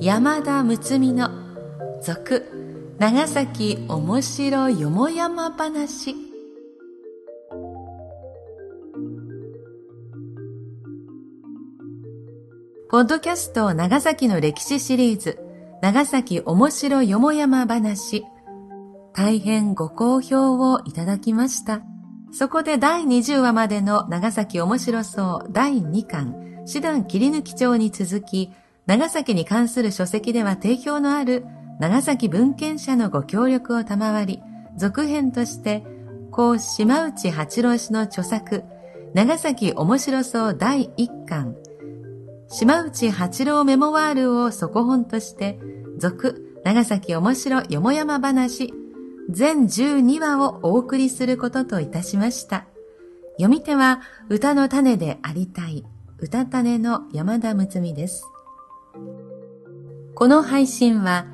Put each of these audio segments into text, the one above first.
山田睦美の続長崎おもしろよもやま話ポッドキャスト長崎の歴史シリーズ長崎おもしろよもやま話大変ご好評をいただきました。そこで第20話までの長崎面白そう第2巻、師団切り抜き帳に続き、長崎に関する書籍では定評のある長崎文献者のご協力を賜り、続編として、高島内八郎氏の著作、長崎面白そう第1巻、島内八郎メモワールを底本として、続長崎面白よもやま話全12話をお送りすることといたしました。読み手は歌の種でありたい歌種の山田睦美です。この配信は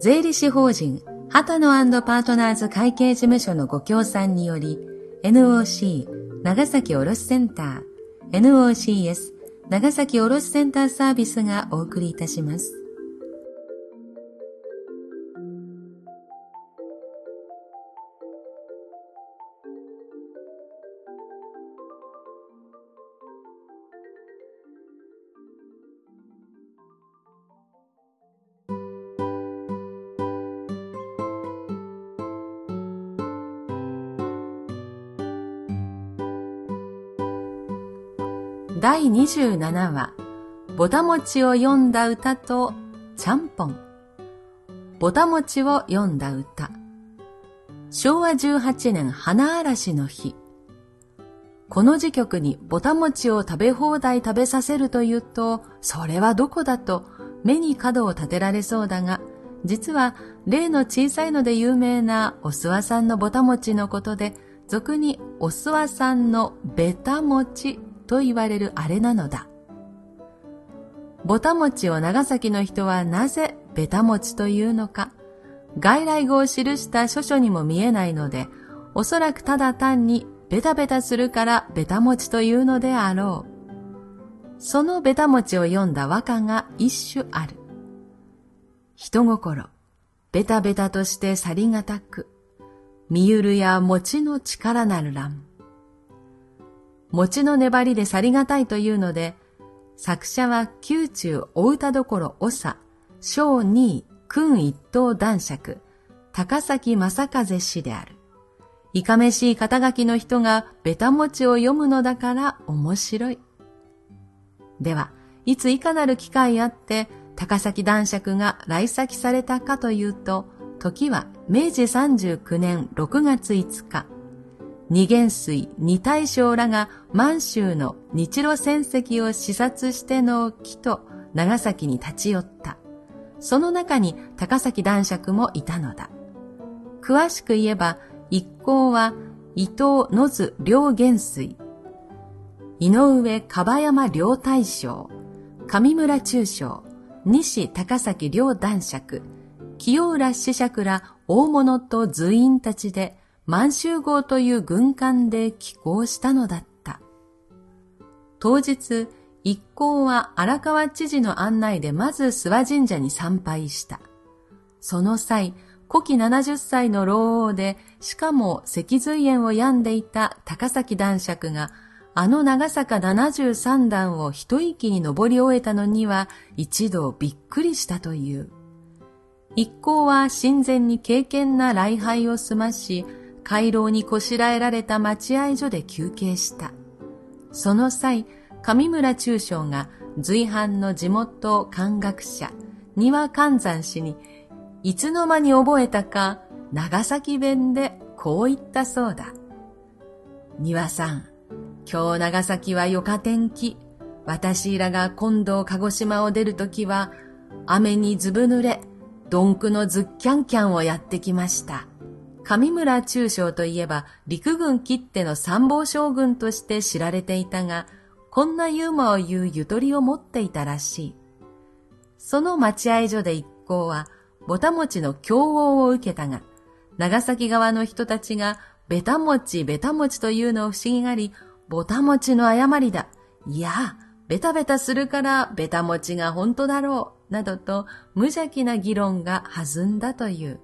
税理士法人畑野パートナーズ会計事務所のご協賛により NOC 長崎卸センター NOCS 長崎卸センターサービスがお送りいたします。第27話、ぼたもちを読んだ歌と、ちゃんぽん。ぼたもちを読んだ歌。昭和18年花嵐の日。この時局にぼたもちを食べ放題食べさせるというと、それはどこだと目に角を立てられそうだが、実は例の小さいので有名なお諏訪さんのぼたもちのことで、俗にお諏訪さんのべたもちと言われるあれなのだ。ぼたもちを長崎の人はなぜべたもちというのか、外来語を記した書書にも見えないので、おそらくただ単にベタベタするからベタもちというのであろう。そのベタもちを読んだ和歌が一種ある。人心、ベタベタとして去りがたく、見ゆるや餅の力なるらん。餅の粘りで去りがたいというので、作者は宮中お歌どころ長、小二君一等男爵、高崎正和氏である。いかめしい肩書きの人がベタ餅を読むのだから面白い。では、いついかなる機会あって高崎男爵が来先されたかというと、時は明治39年6月5日、二元水、二大将らが満州の日露戦績を視察しての木と長崎に立ち寄った。その中に高崎男爵もいたのだ。詳しく言えば、一行は伊藤野津両元帥、井上樺山両大将、上村中将、西高崎両男爵、清浦子爵ら大物と随員たちで満州号という軍艦で寄港したのだった。当日、一行は荒川知事の案内でまず諏訪神社に参拝した。その際、古希70歳の老王で、しかも脊髄炎を病んでいた高崎男爵が、あの長坂73段を一息に登り終えたのには一度びっくりしたという。一行は親善に敬虔な礼拝を済まし、回廊にこしらえられた待合所で休憩した。その際、上村中将が随伴の地元漢学者、庭観山氏に、いつの間に覚えたか、長崎弁でこう言ったそうだ。庭さん、今日長崎はよか天気。私らが今度鹿児島を出るときは、雨にずぶ濡れ、どんくのズッキャンキャンをやってきました。上村中将といえば陸軍切手の参謀将軍として知られていたが、こんなユーモアを言うゆとりを持っていたらしい。その待合所で一行は、ぼたもちの共応を受けたが、長崎側の人たちがベタ餅、ベタ餅というのを不思議がり、ボタ餅の誤りだ。いや、ベタベタするからベタ餅が本当だろう。などと無邪気な議論が弾んだという。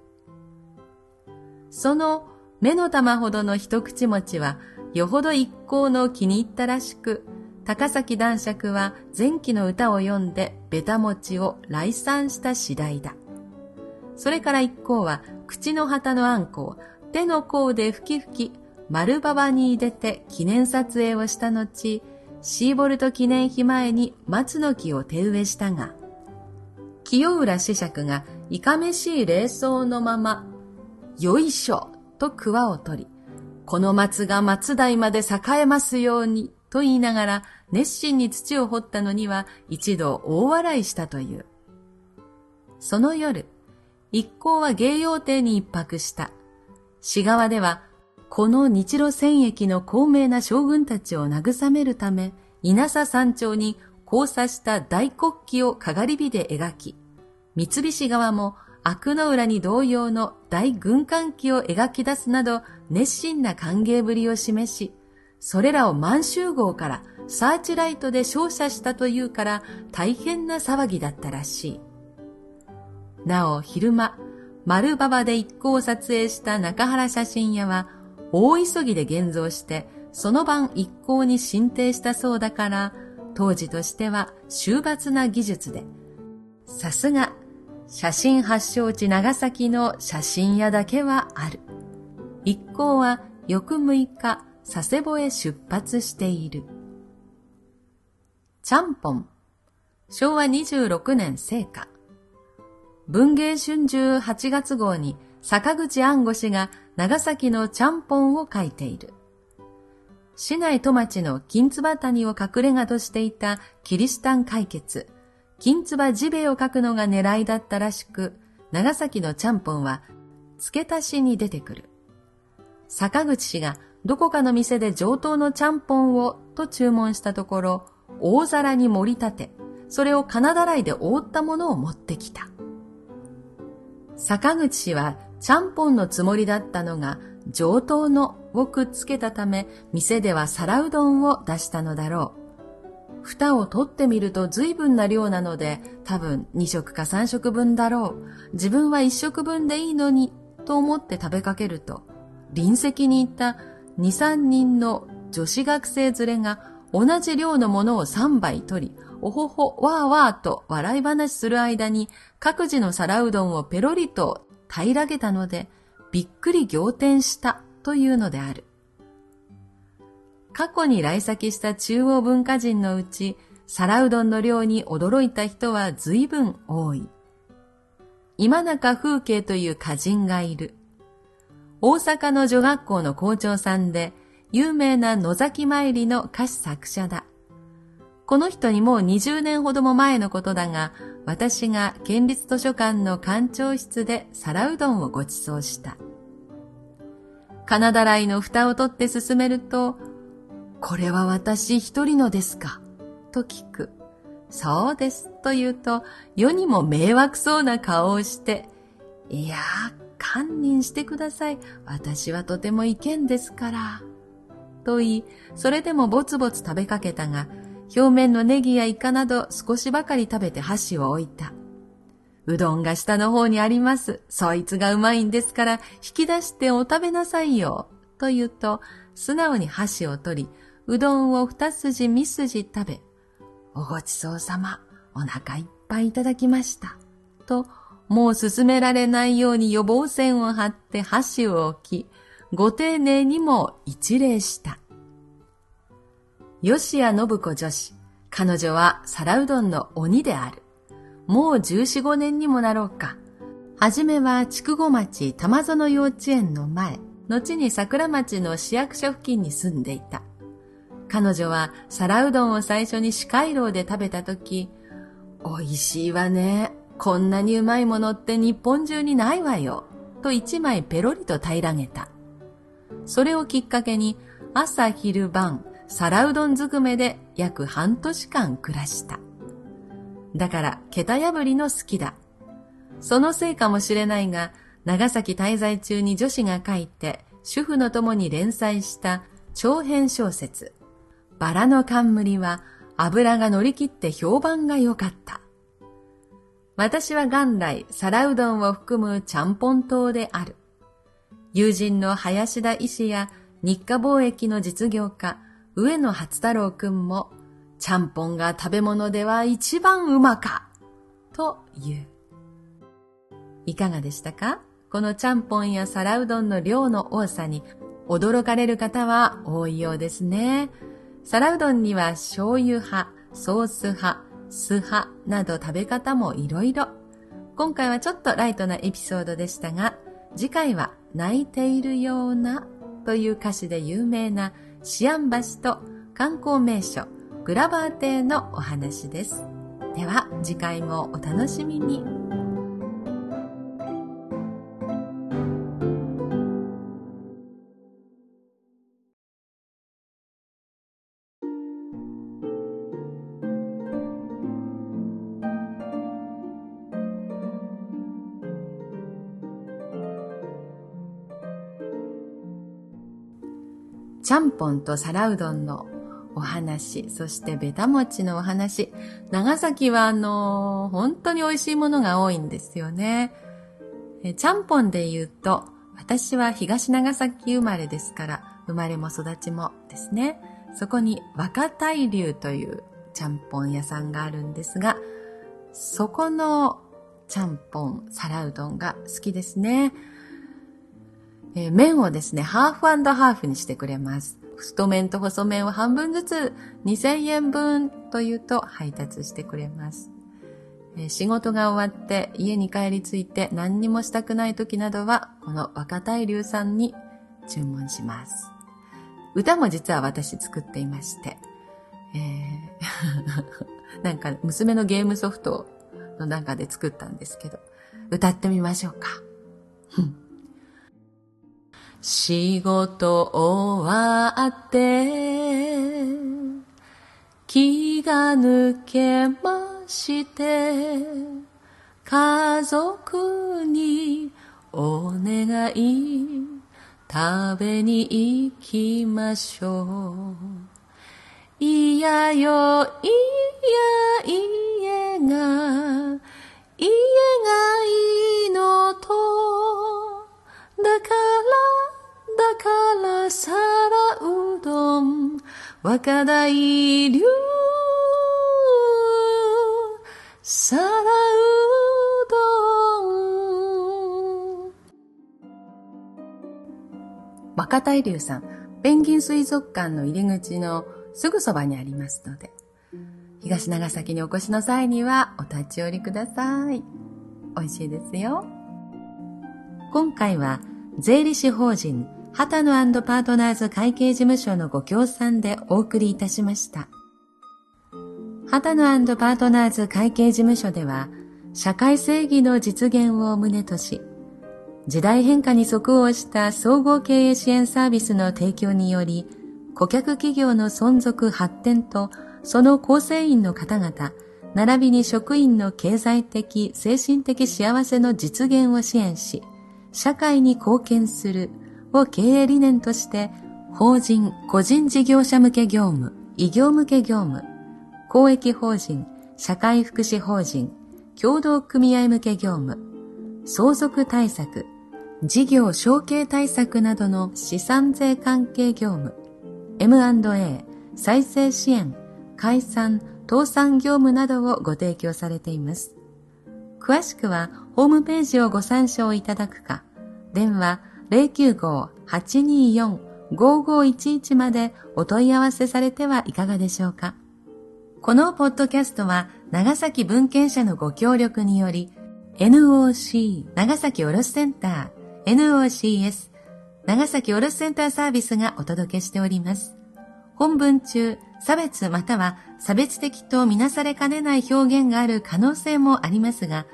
その目の玉ほどの一口餅は、よほど一行の気に入ったらしく、高崎男爵は前期の歌を読んでベタ餅を来賛した次第だ。それから一行は口の旗のあんこを手の甲で吹き吹き丸馬場に出て記念撮影をした後、シーボルト記念碑前に松の木を手植えしたが、清浦子爵がいかめしい礼装のまま、よいしょと桑を取り、この松が松代まで栄えますようにと言いながら熱心に土を掘ったのには一度大笑いしたという。その夜、一行は芸用亭に一泊した。市側では、この日露戦役の高名な将軍たちを慰めるため、稲佐山頂に交差した大国旗をかがり火で描き、三菱側も悪の裏に同様の大軍艦旗を描き出すなど熱心な歓迎ぶりを示し、それらを満州号からサーチライトで照射したというから大変な騒ぎだったらしい。なお昼間、丸馬場で一行を撮影した中原写真屋は大急ぎで現像してその晩一行に進呈したそうだから当時としては終抜な技術でさすが写真発祥地長崎の写真屋だけはある。一行は翌6日佐世保へ出発している。ちゃんぽん昭和26年成果文芸春秋8月号に坂口安吾氏が長崎のちゃんぽんを書いている。市内戸町の金唾谷を隠れ家としていたキリシタン解決、金唾ジベを書くのが狙いだったらしく、長崎のちゃんぽんは付け足しに出てくる。坂口氏がどこかの店で上等のちゃんぽんをと注文したところ、大皿に盛り立て、それを金だらいで覆ったものを持ってきた。坂口氏はちゃんぽんのつもりだったのが上等のをくっつけたため店では皿うどんを出したのだろう。蓋を取ってみると随分な量なので多分2食か3食分だろう。自分は1食分でいいのにと思って食べかけると隣席にいた2、3人の女子学生連れが同じ量のものを3杯取りおほほ、わーわーと笑い話する間に各自の皿うどんをペロリと平らげたので、びっくり仰天したというのである。過去に来先した中央文化人のうち、皿うどんの量に驚いた人は随分多い。今中風景という歌人がいる。大阪の女学校の校長さんで、有名な野崎参りの歌詞作者だ。この人にもう20年ほども前のことだが、私が県立図書館の館長室で皿うどんをご馳走した。金だらいの蓋を取って進めると、これは私一人のですか？と聞く。そうです。と言うと、世にも迷惑そうな顔をして、いやー、堪忍してください。私はとても意見ですから。と言い、それでもぼつぼつ食べかけたが、表面のネギやイカなど少しばかり食べて箸を置いた。うどんが下の方にあります。そいつがうまいんですから引き出してお食べなさいよ。と言うと、素直に箸を取り、うどんを二筋三筋食べ、おごちそうさま、お腹いっぱいいただきました。と、もう進められないように予防線を張って箸を置き、ご丁寧にも一礼した。吉谷信子女子。彼女は皿うどんの鬼である。もう十四五年にもなろうか。はじめは筑後町玉園幼稚園の前、後に桜町の市役所付近に住んでいた。彼女は皿うどんを最初に四街道で食べたとき、美味しいわね。こんなにうまいものって日本中にないわよ。と一枚ペロリと平らげた。それをきっかけに朝昼晩皿うどんずくめで約半年間暮らした。だから、桁破りの好きだ。そのせいかもしれないが、長崎滞在中に女子が書いて、主婦の友に連載した長編小説、バラの冠は油が乗り切って評判が良かった。私は元来皿うどんを含むちゃんぽん島である。友人の林田医師や日課貿易の実業家、上野初太郎くんも、ちゃんぽんが食べ物では一番うまか、と言う。いかがでしたか？このちゃんぽんや皿うどんの量の多さに驚かれる方は多いようですね。皿うどんには醤油派、ソース派、酢派など食べ方もいろいろ。今回はちょっとライトなエピソードでしたが、次回は泣いているようなという歌詞で有名なシアン橋と観光名所グラバー邸のお話です。では次回もお楽しみに。ちゃんぽんと皿うどんのお話、そしてべた餅のお話。長崎はあの、本当に美味しいものが多いんですよね。えちゃんぽんで言うと、私は東長崎生まれですから、生まれも育ちもですね。そこに若大流というちゃんぽん屋さんがあるんですが、そこのちゃんぽん、皿うどんが好きですね。えー、麺をですね、ハーフハーフにしてくれます。太麺と細麺を半分ずつ2000円分というと配達してくれます。え、仕事が終わって家に帰り着いて何にもしたくない時などは、この若大流さんに注文します。歌も実は私作っていまして、えー、なんか娘のゲームソフトの中で作ったんですけど、歌ってみましょうか。仕事終わって、気が抜けまして、家族にお願い、食べに行きましょう。いやよ、いや、家が、家がいいのと、だからだから皿うどん若大流皿うどん若大流さんペンギン水族館の入り口のすぐそばにありますので東長崎にお越しの際にはお立ち寄りください。美味しいですよ。今回は税理士法人畑野パートナーズ会計事務所のご協賛でお送りいたしました。畑野パートナーズ会計事務所では、社会正義の実現を旨とし、時代変化に即応した総合経営支援サービスの提供により、顧客企業の存続発展と、その構成員の方々、並びに職員の経済的、精神的幸せの実現を支援し、社会に貢献するを経営理念として、法人、個人事業者向け業務、異業向け業務、公益法人、社会福祉法人、協同組合向け業務、相続対策、事業承継対策などの資産税関係業務、M&A、再生支援、解散、倒産業務などをご提供されています。詳しくはホームページをご参照いただくか、電話095-824-5511までお問い合わせされてはいかがでしょうか。このポッドキャストは長崎文献社のご協力により NOC 長崎卸センター NOCS 長崎卸センターサービスがお届けしております。本文中、差別または差別的とみなされかねない表現がある可能性もありますが、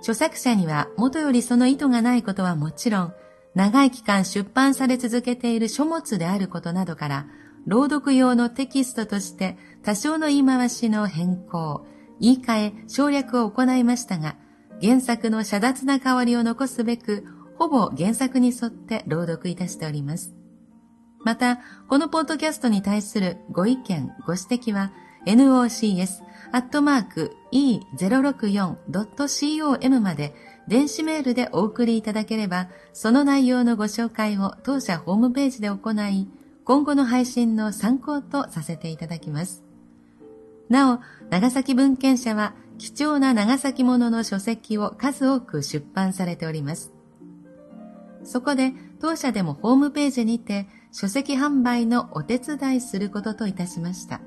著作者には元よりその意図がないことはもちろん、長い期間出版され続けている書物であることなどから、朗読用のテキストとして多少の言い回しの変更、言い換え、省略を行いましたが、原作の遮奪な香りを残すべく、ほぼ原作に沿って朗読いたしております。また、このポッドキャストに対するご意見、ご指摘は、nocs.e064.com まで電子メールでお送りいただければ、その内容のご紹介を当社ホームページで行い、今後の配信の参考とさせていただきます。なお、長崎文献社は貴重な長崎ものの書籍を数多く出版されております。そこで当社でもホームページにて書籍販売のお手伝いすることといたしました。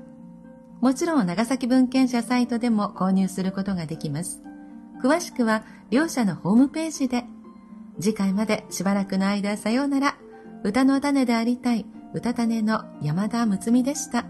もちろん長崎文献社サイトでも購入することができます。詳しくは両社のホームページで。次回までしばらくの間さようなら。歌の種でありたい歌種の山田睦美でした。